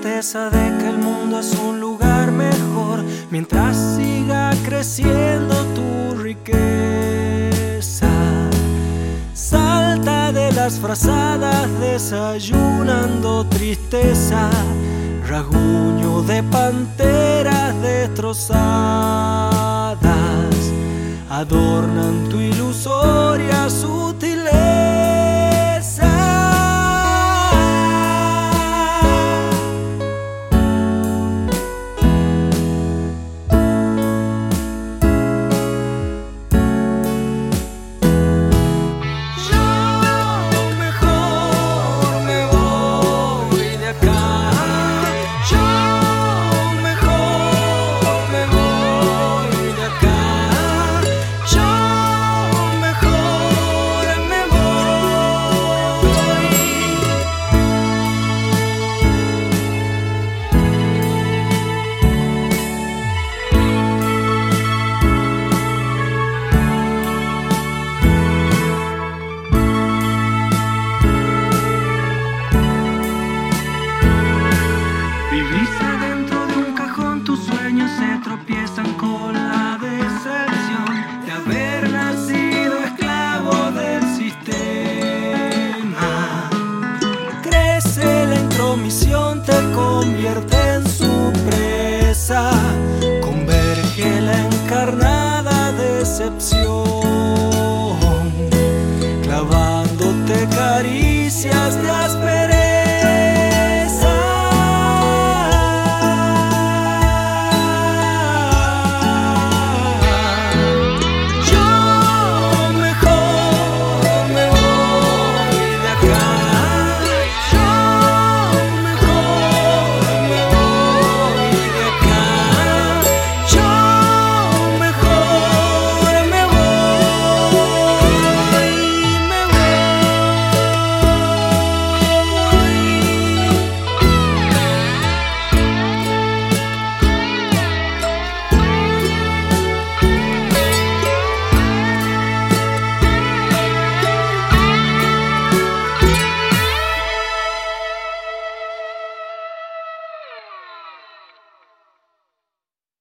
de que el mundo es un lugar mejor mientras siga creciendo tu riqueza. Salta de las frazadas desayunando tristeza, rasguño de panteras destrozadas adornan tu ilusoria sutileza. Converge la encarnada decepción,